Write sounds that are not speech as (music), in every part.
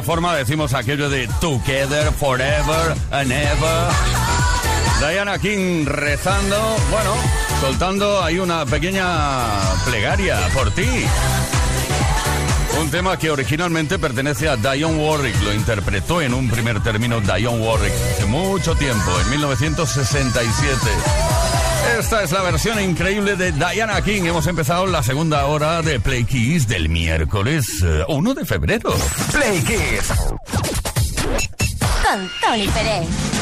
Forma decimos aquello de Together Forever and Ever. Diana King rezando, bueno, soltando ahí una pequeña plegaria por ti. Un tema que originalmente pertenece a Dionne Warwick, lo interpretó en un primer término Dionne Warwick hace mucho tiempo, en 1967. Esta es la versión increíble de Diana King. Hemos empezado la segunda hora de Play Kiss del miércoles 1 eh, de febrero. Play Kiss. Con Tony Pérez.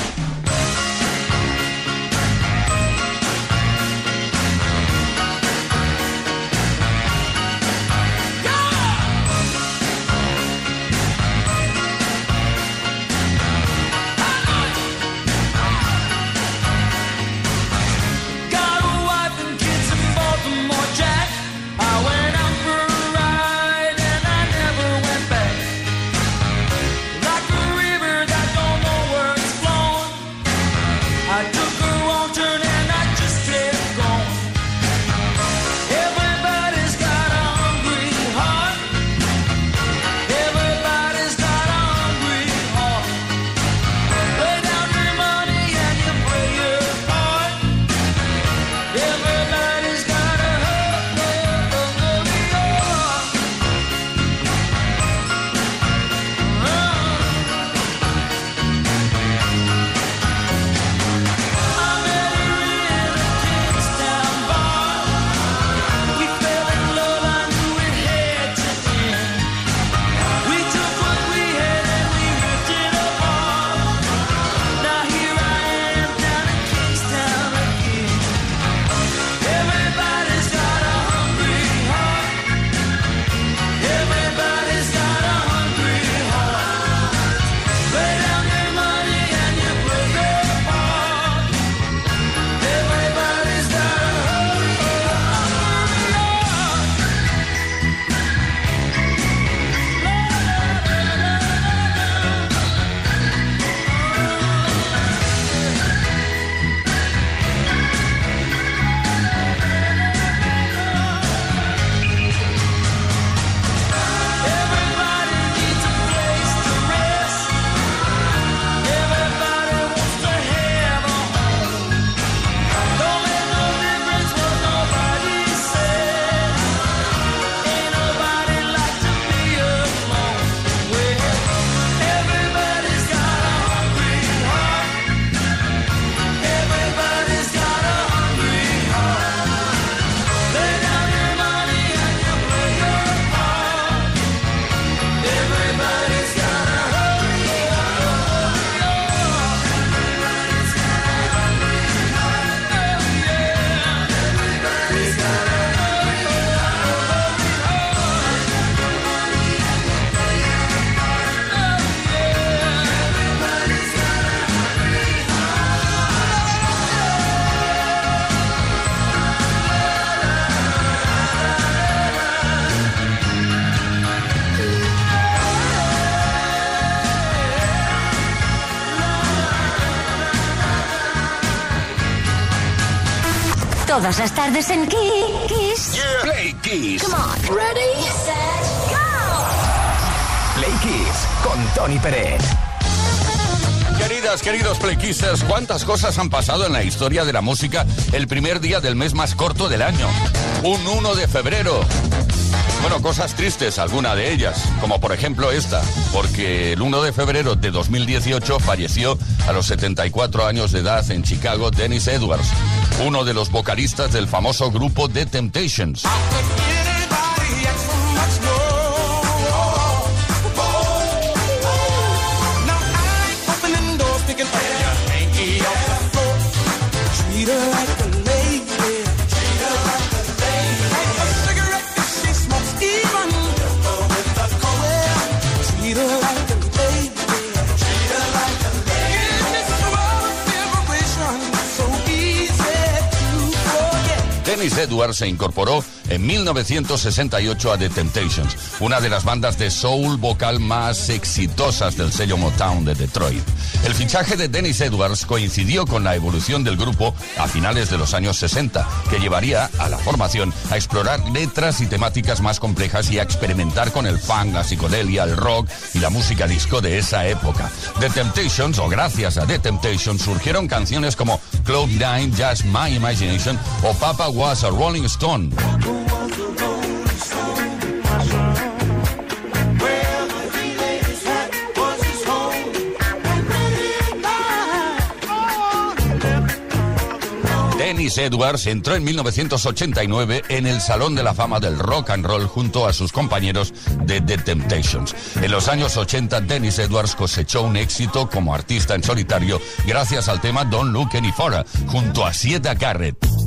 Todas las tardes en Kiss. Play Kiss. Come on. Ready, set, go. Play Kiss con Tony Pérez. Queridas, queridos Playkissers, ¿cuántas cosas han pasado en la historia de la música el primer día del mes más corto del año? Un 1 de febrero. Bueno, cosas tristes, alguna de ellas, como por ejemplo esta, porque el 1 de febrero de 2018 falleció a los 74 años de edad en Chicago Dennis Edwards, uno de los vocalistas del famoso grupo The Temptations. Dennis Edwards se incorporó en 1968 a The Temptations, una de las bandas de soul vocal más exitosas del sello Motown de Detroit. El fichaje de Dennis Edwards coincidió con la evolución del grupo a finales de los años 60, que llevaría a la formación a explorar letras y temáticas más complejas y a experimentar con el funk, la psicodelia, el rock y la música disco de esa época. The Temptations, o gracias a The Temptations, surgieron canciones como Cloud Nine, Just My Imagination o Papa Was a Rolling Dennis Edwards entró en 1989 en el Salón de la Fama del Rock and Roll junto a sus compañeros de The Temptations. En los años 80, Dennis Edwards cosechó un éxito como artista en solitario gracias al tema Don't Look Any Further, junto a Sieta Garrett.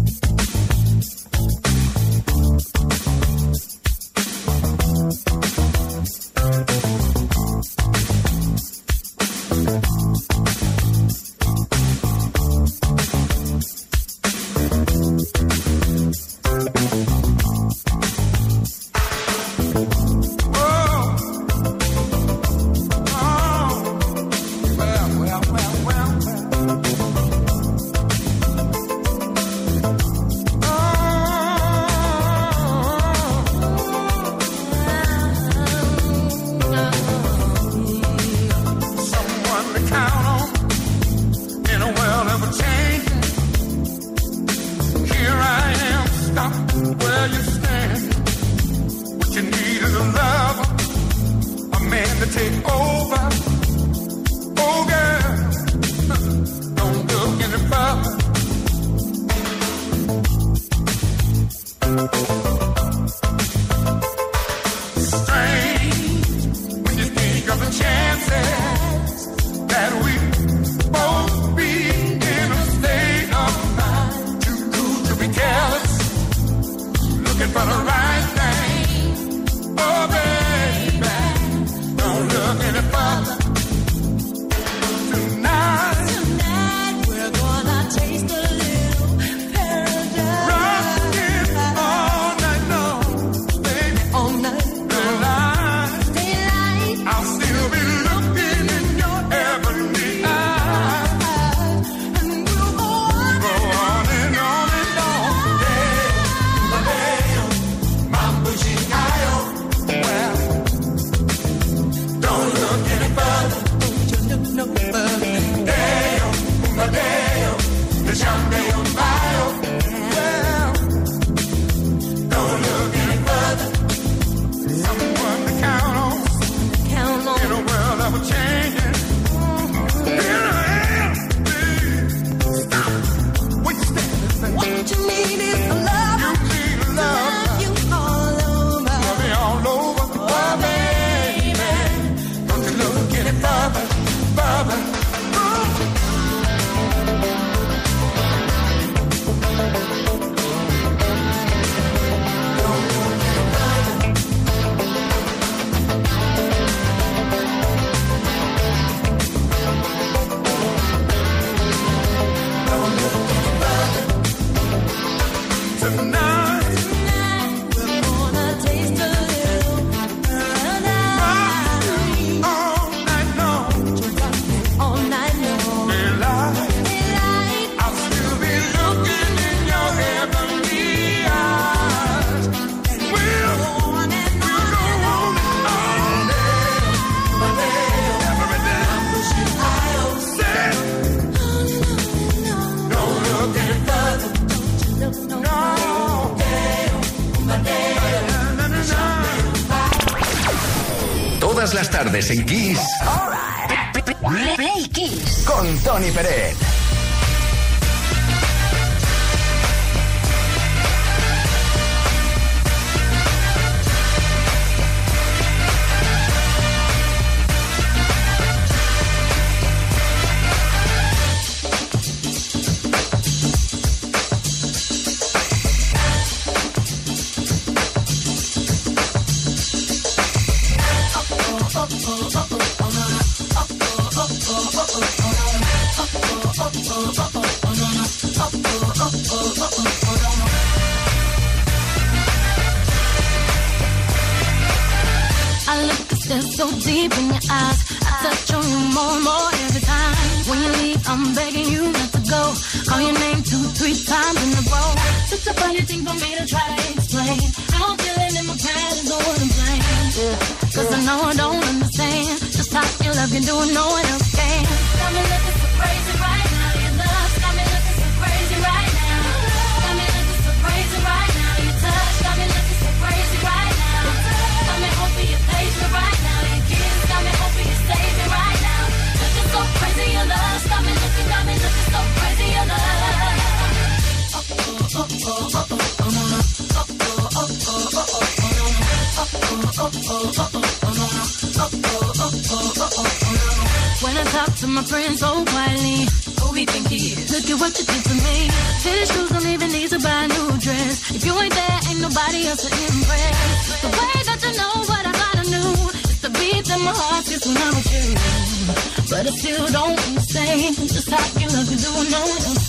Todas times in a row. Such a funny thing for me to try to explain. I'm feeling in my past is what I'm playing. Yeah. Cause I know I don't understand just how your love can do no one else can. Got me to my friends oh, so quietly, who we think he is? Look at what you did to me. Fitted shoes don't even need to buy a new dress. If you ain't there, ain't nobody else to impress. The way that you know what I gotta do is the beat that my heart gets when I'm with you. But I still don't understand just how you look and do it, no one else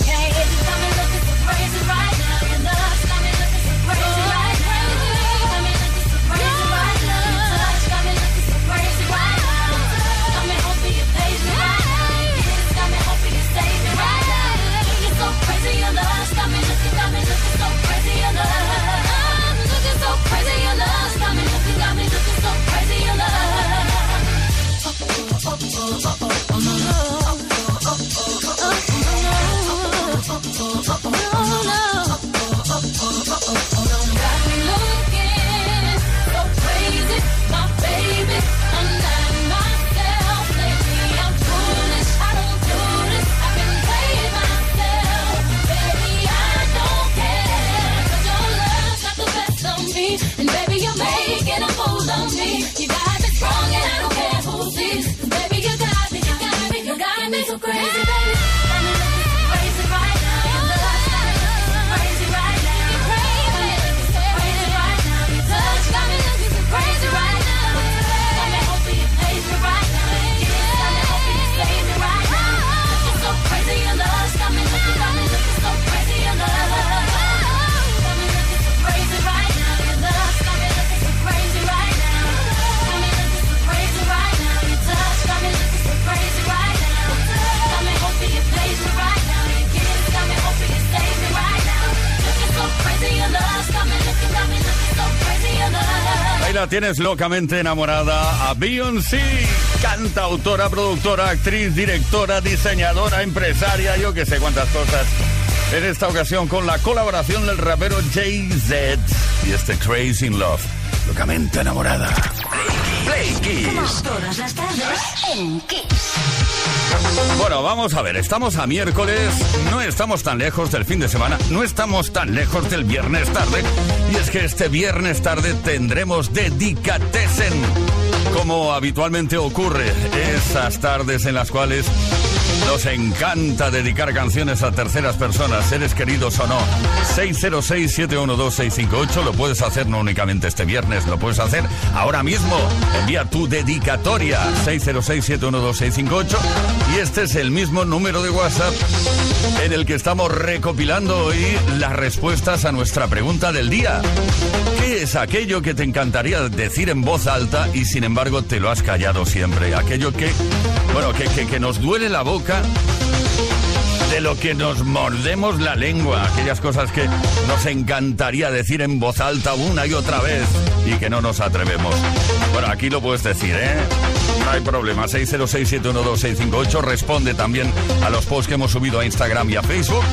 locamente enamorada a Beyoncé, cantautora, productora, actriz, directora, diseñadora, empresaria, yo que sé cuántas cosas. En esta ocasión con la colaboración del rapero Jay-Z y este Crazy in Love, locamente enamorada. Play Kiss. Todas las tardes en Kiss. Bueno, vamos a ver, estamos a miércoles, no estamos tan lejos del fin de semana, no estamos tan lejos del viernes tarde, y es que este viernes tarde tendremos Dedicatessen, como habitualmente ocurre, esas tardes en las cuales nos encanta dedicar canciones a terceras personas, seres queridos o no. 606-712-658, lo puedes hacer no únicamente este viernes, lo puedes hacer ahora mismo. Envía tu dedicatoria 606-712-658 y este es el mismo número de WhatsApp en el que estamos recopilando hoy las respuestas a nuestra pregunta del día. ¿Qué es aquello que te encantaría decir en voz alta y sin embargo te lo has callado siempre? Aquello que, bueno, que, que, que nos duele la boca de lo que nos mordemos la lengua, aquellas cosas que nos encantaría decir en voz alta una y otra vez y que no nos atrevemos. Bueno, aquí lo puedes decir, ¿eh? No hay problema. 606-712-658. Responde también a los posts que hemos subido a Instagram y a Facebook.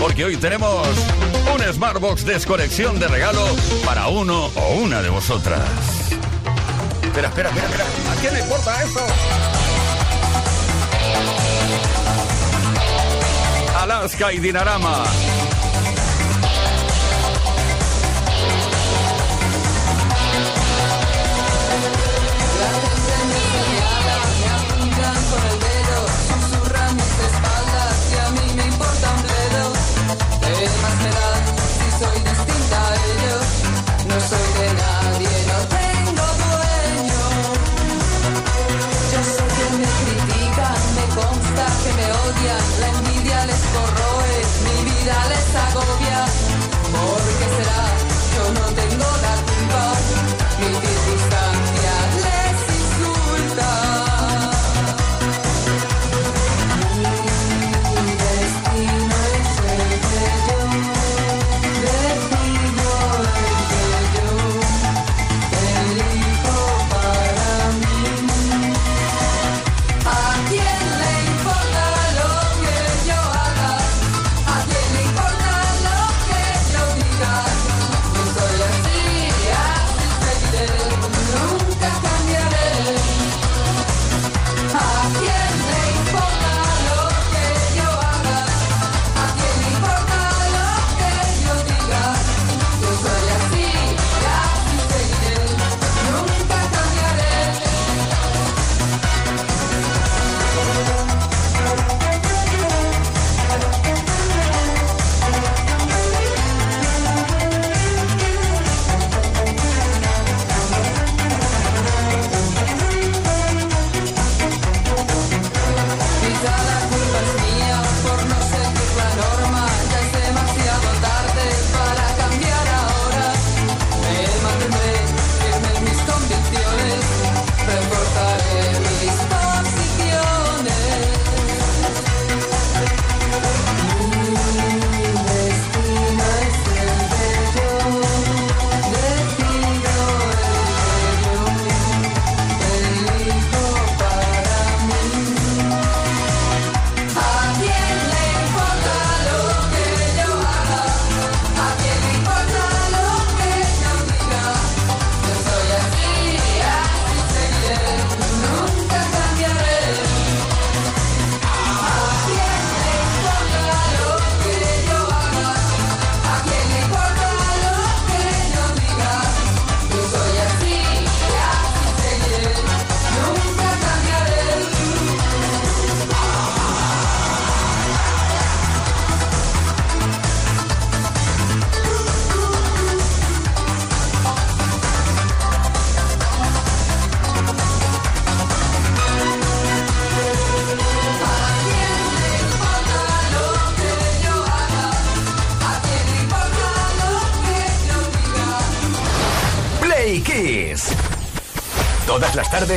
Porque hoy tenemos un Smartbox desconexión de regalo para uno o una de vosotras. Espera, espera, espera, espera. ¿A quién le importa esto? Alaska y Dinarama.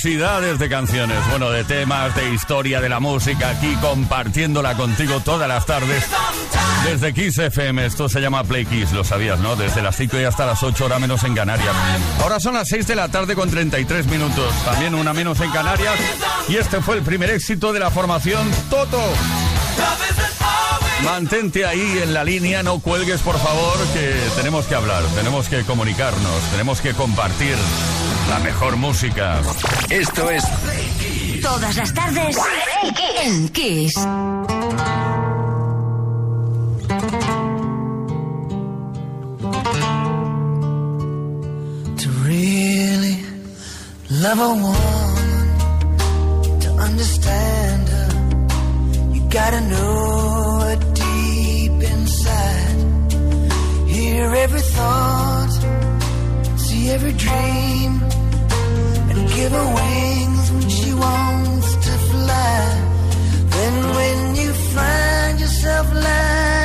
Maravillosidades de canciones, bueno, de temas, de historia de la música, aquí compartiéndola contigo todas las tardes. Desde Kiss FM, esto se llama Play Kiss, lo sabías, ¿no? Desde las 5 y hasta las 8 horas menos en Canarias. Ahora son las 6 de la tarde con 33 minutos, también una menos en Canarias. Y este fue el primer éxito de la formación Toto. Mantente ahí en la línea, no cuelgues por favor, que tenemos que hablar, tenemos que comunicarnos, tenemos que compartir la mejor música. Esto es Todas las tardes en Kiss. To really love a woman, to understand her, you gotta know her deep inside. Hear every thought, see every dream, and give her wings when she wants to fly. Then when you find yourself lying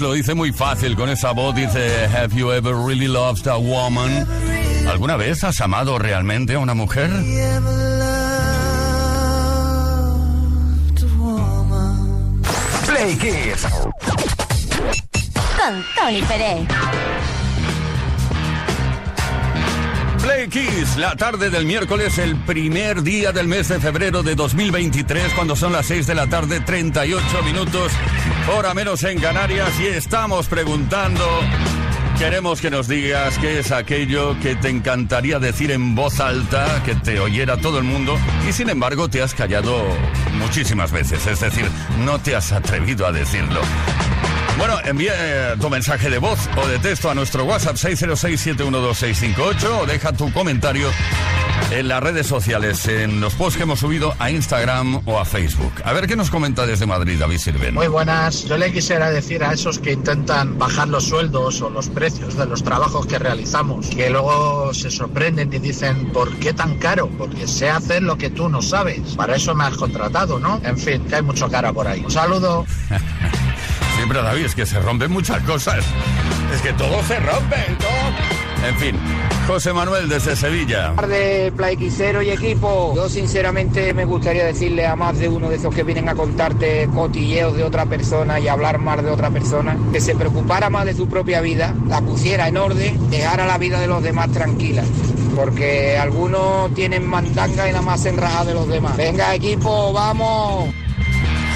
Lo dice muy fácil con esa voz. Dice, Have you ever really loved a woman? ¿Alguna vez has amado realmente a una mujer? Play Kiss. Con Tony Pérez. Play Kiss, la tarde del miércoles, el primer día del mes de febrero de 2023, cuando son las 6 de la tarde, 38 minutos, hora menos en Canarias, y estamos preguntando, queremos que nos digas qué es aquello que te encantaría decir en voz alta, que te oyera todo el mundo, y sin embargo te has callado muchísimas veces, es decir, no te has atrevido a decirlo. Bueno, envíe eh, tu mensaje de voz o de texto a nuestro WhatsApp 606-712-658 o deja tu comentario en las redes sociales, en los posts que hemos subido a Instagram o a Facebook. A ver qué nos comenta desde Madrid David Sirven. Muy buenas. Yo le quisiera decir a esos que intentan bajar los sueldos o los precios de los trabajos que realizamos, que luego se sorprenden y dicen, ¿por qué tan caro? Porque sé hacer lo que tú no sabes. Para eso me has contratado, ¿no? En fin, que hay mucho cara por ahí. Un saludo. (laughs) Siempre, David, es que se rompen muchas cosas. Es que todo se rompe, todo. En fin, José Manuel desde Sevilla. de Playquisero y equipo. Yo sinceramente me gustaría decirle a más de uno de esos que vienen a contarte cotilleos de otra persona y hablar más de otra persona, que se preocupara más de su propia vida, la pusiera en orden, dejara la vida de los demás tranquila. Porque algunos tienen mandanga y nada más se enraja de los demás. Venga equipo, vamos.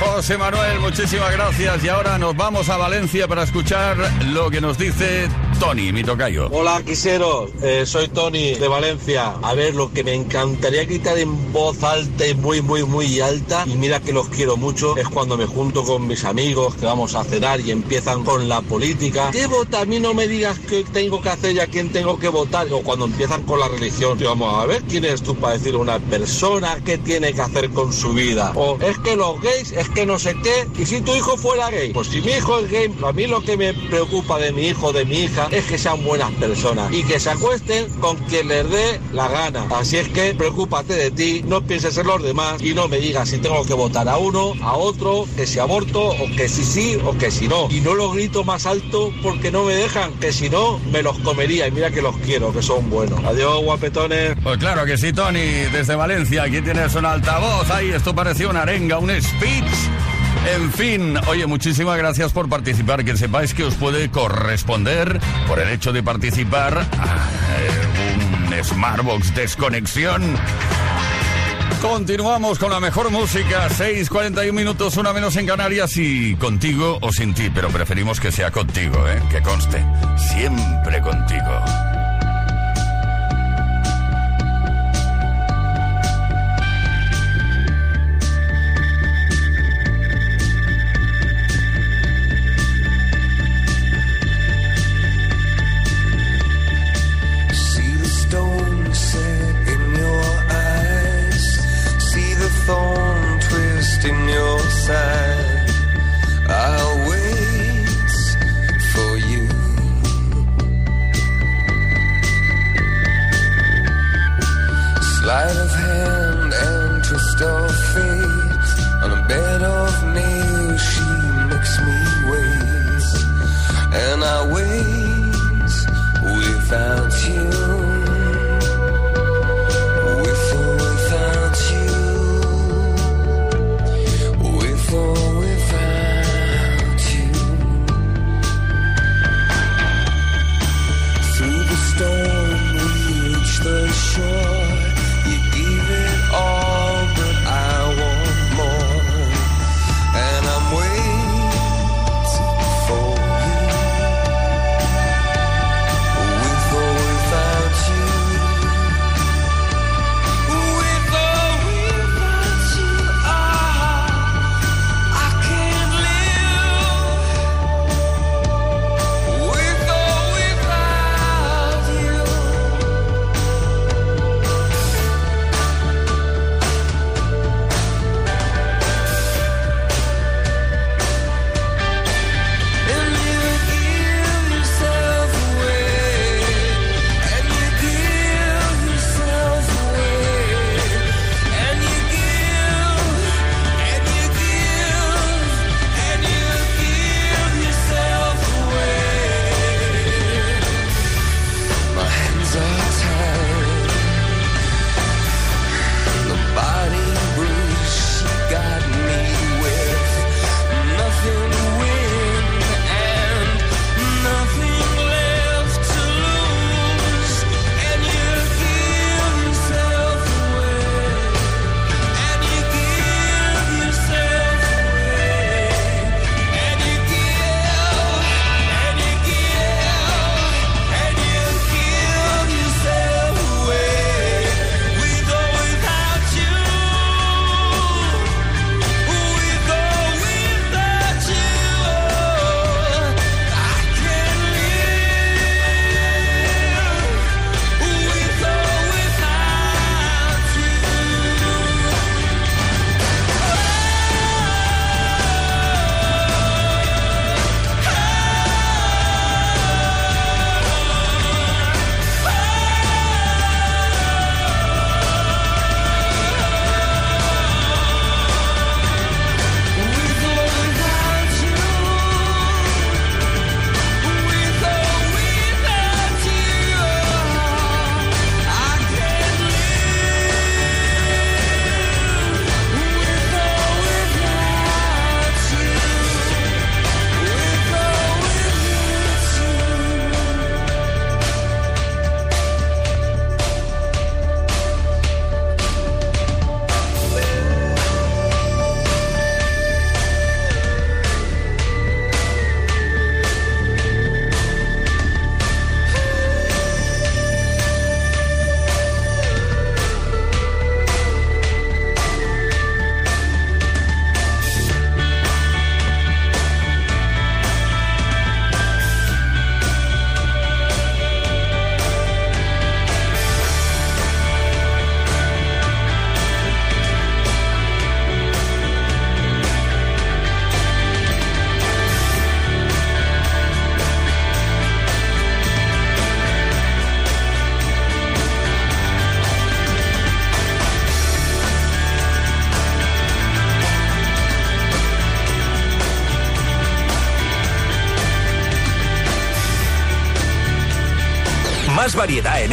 José Manuel, muchísimas gracias. Y ahora nos vamos a Valencia para escuchar lo que nos dice Tony, mi tocayo. Hola, quiseros. Eh, soy Tony de Valencia. A ver, lo que me encantaría gritar en voz alta y muy, muy, muy alta, y mira que los quiero mucho, es cuando me junto con mis amigos que vamos a cenar y empiezan con la política. ¿Qué vota? A mí no me digas qué tengo que hacer y a quién tengo que votar. O cuando empiezan con la religión. Vamos a ver quién eres tú para decir a una persona qué tiene que hacer con su vida. O es que los gays, es que no sé qué. Y si tu hijo fuera gay, pues si mi hijo es gay, a mí lo que me preocupa de mi hijo, de mi hija, es que sean buenas personas y que se acuesten con quien les dé la gana. Así es que preocúpate de ti, no pienses en los demás y no me digas si tengo que votar a uno, a otro, que si aborto o que si sí o que si no. Y no lo grito más alto porque no me dejan, que si no me los comería y mira que los quiero, que son buenos. Adiós, guapetones. Pues claro que sí, Tony, desde Valencia. Aquí tienes un altavoz. Ahí, esto pareció una arenga, un speech. En fin, oye, muchísimas gracias por participar. Que sepáis que os puede corresponder, por el hecho de participar, eh, un Smartbox Desconexión. Continuamos con la mejor música, 6.41 minutos, una menos en Canarias y contigo o sin ti, pero preferimos que sea contigo, ¿eh? que conste, siempre contigo.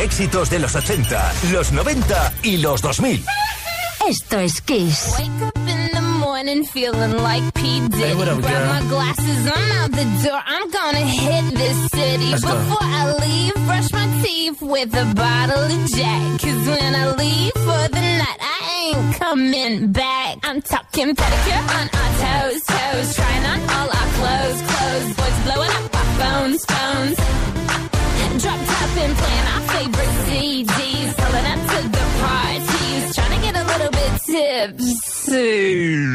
Éxitos de los 80, los 90 y los 2000. Esto es Kiss. Wake up in the morning feeling like P. Diddy. Hey, what up, Grab girl? my glasses, I'm out the door. I'm gonna hit this city. Let's go. Before I leave, brush my teeth with a bottle of Jack. Cause when I leave for the night, I ain't coming back. I'm talking pedicure on our toes, toes. Trying on all our clothes, clothes. Boys blowing up our phones, phones. Drop top and playing our favorite CDs. Pulling up to the parties. Trying to get a little bit tipsy.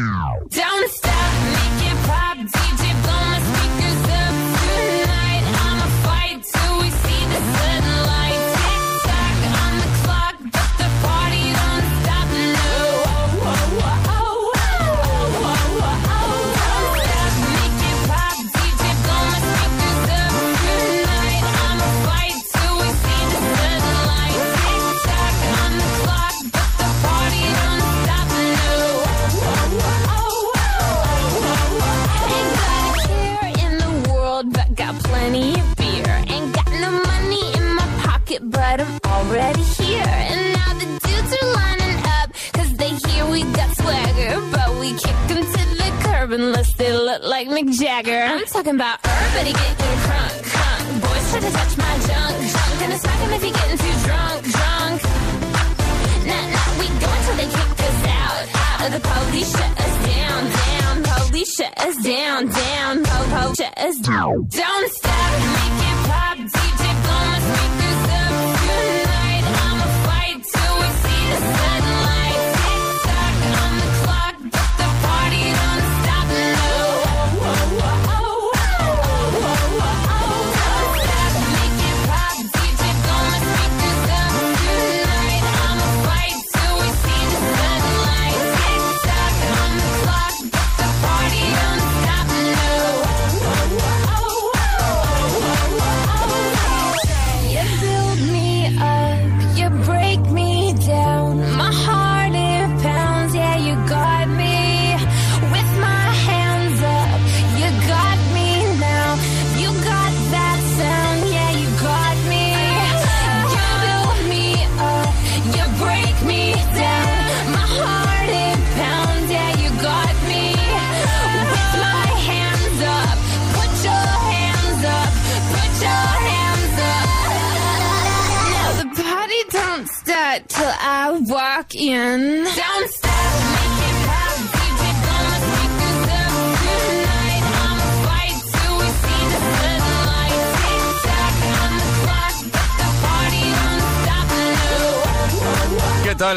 Mick I'm talking about everybody getting crunk, crunk. Boys try to touch my junk, junk. Gonna smack him if he getting too drunk, drunk. Nah, nah, we go until they kick us out, out. The police shut us down, down. Police shut us down, down. Po, po, shut us down. Don't stop, make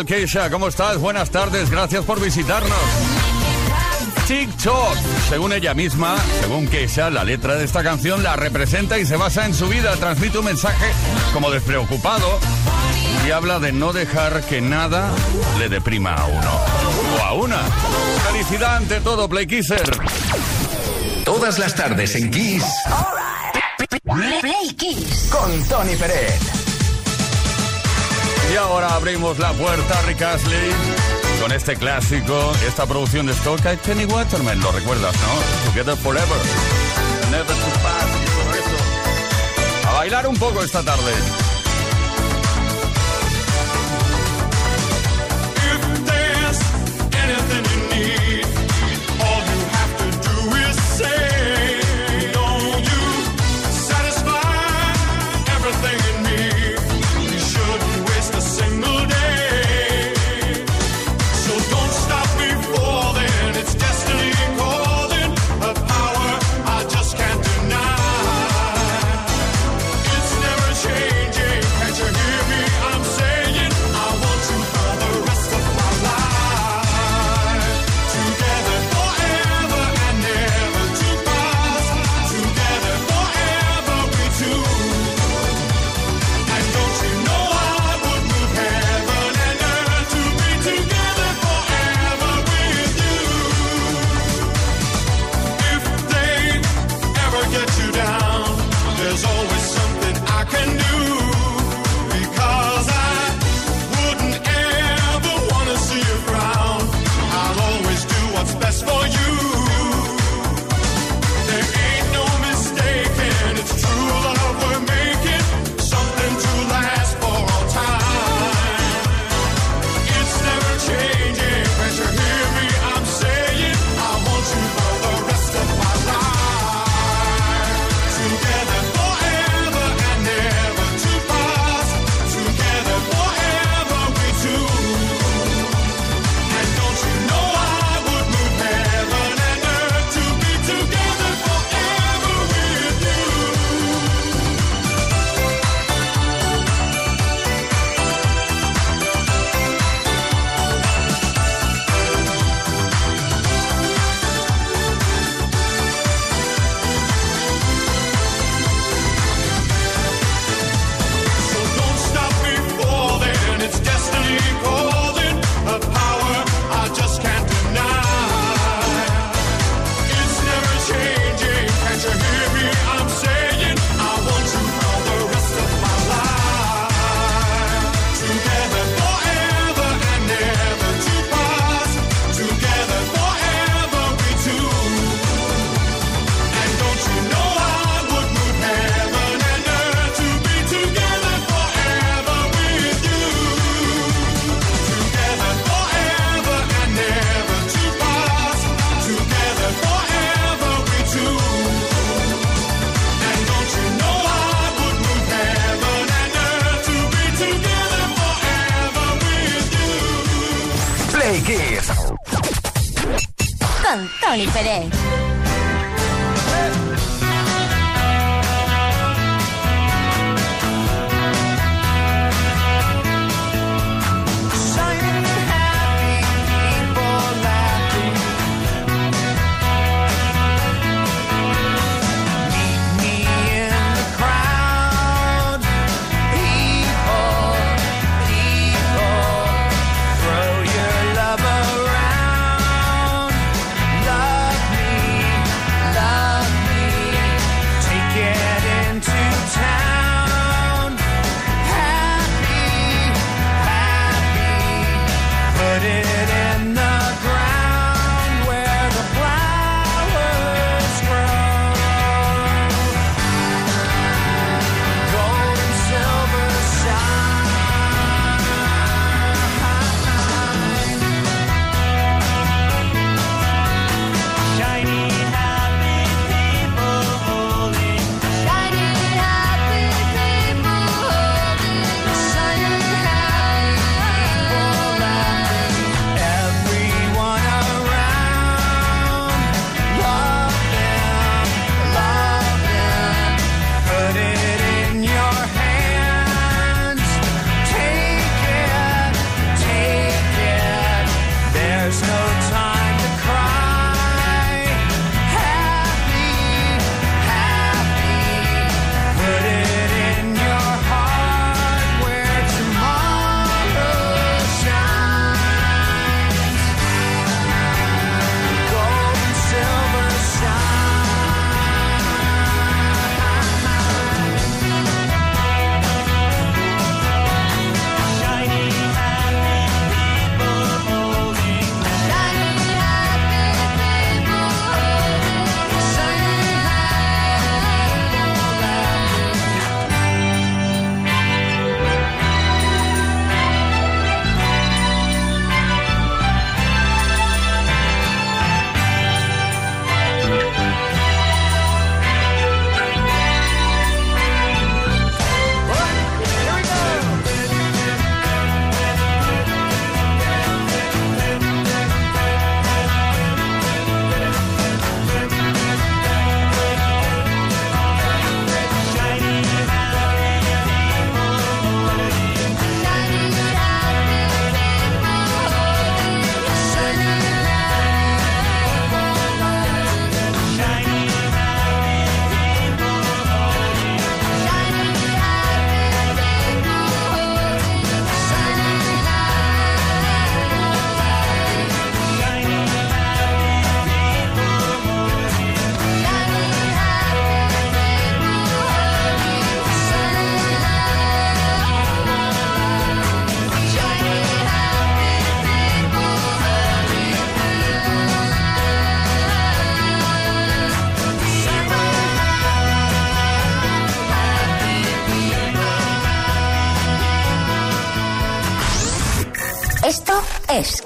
tal, Keisha? ¿Cómo estás? Buenas tardes, gracias por visitarnos. TikTok, según ella misma, según Keisha, la letra de esta canción la representa y se basa en su vida, transmite un mensaje como despreocupado y habla de no dejar que nada le deprima a uno o a una. Felicidad ante todo, Play Kisser. Todas las tardes en Kiss. Play Kiss. Con Tony Pérez. Y ahora abrimos la puerta Rick Astley con este clásico, esta producción de Stock y Kenny Waterman, lo recuerdas, ¿no? Together Forever. Never to pass y todo. A bailar un poco esta tarde.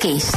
Kiss.